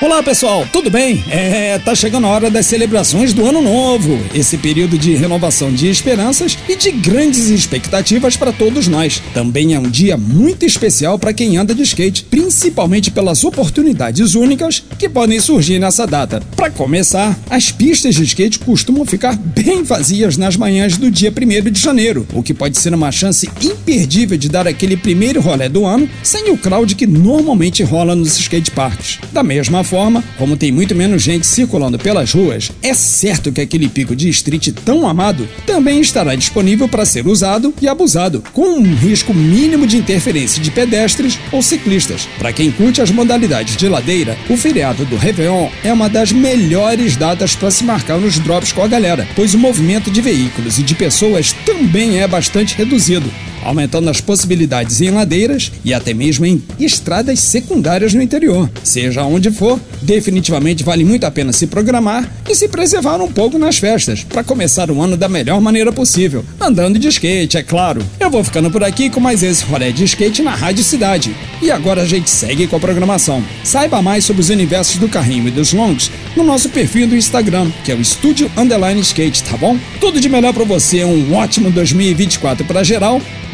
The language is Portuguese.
Olá pessoal, tudo bem? É, tá chegando a hora das celebrações do Ano Novo, esse período de renovação de esperanças e de grandes expectativas para todos nós. Também é um dia muito especial para quem anda de skate, principalmente pelas oportunidades únicas que podem surgir nessa data. Para começar, as pistas de skate costumam ficar bem vazias nas manhãs do dia 1 de janeiro, o que pode ser uma chance imperdível de dar aquele primeiro rolê do ano sem o crowd que normalmente rola nos skate parks. Da mesma forma, como tem muito menos gente circulando pelas ruas, é certo que aquele pico de street tão amado também estará disponível para ser usado e abusado, com um risco mínimo de interferência de pedestres ou ciclistas. Para quem curte as modalidades de ladeira, o feriado do Réveillon é uma das melhores datas para se marcar nos drops com a galera, pois o movimento de veículos e de pessoas também é bastante reduzido aumentando as possibilidades em ladeiras e até mesmo em estradas secundárias no interior. Seja onde for, definitivamente vale muito a pena se programar e se preservar um pouco nas festas, para começar o ano da melhor maneira possível, andando de skate, é claro. Eu vou ficando por aqui com mais esse rolê de skate na Rádio Cidade. E agora a gente segue com a programação. Saiba mais sobre os universos do carrinho e dos longs no nosso perfil do Instagram, que é o Estúdio Underline Skate, tá bom? Tudo de melhor para você, um ótimo 2024 para geral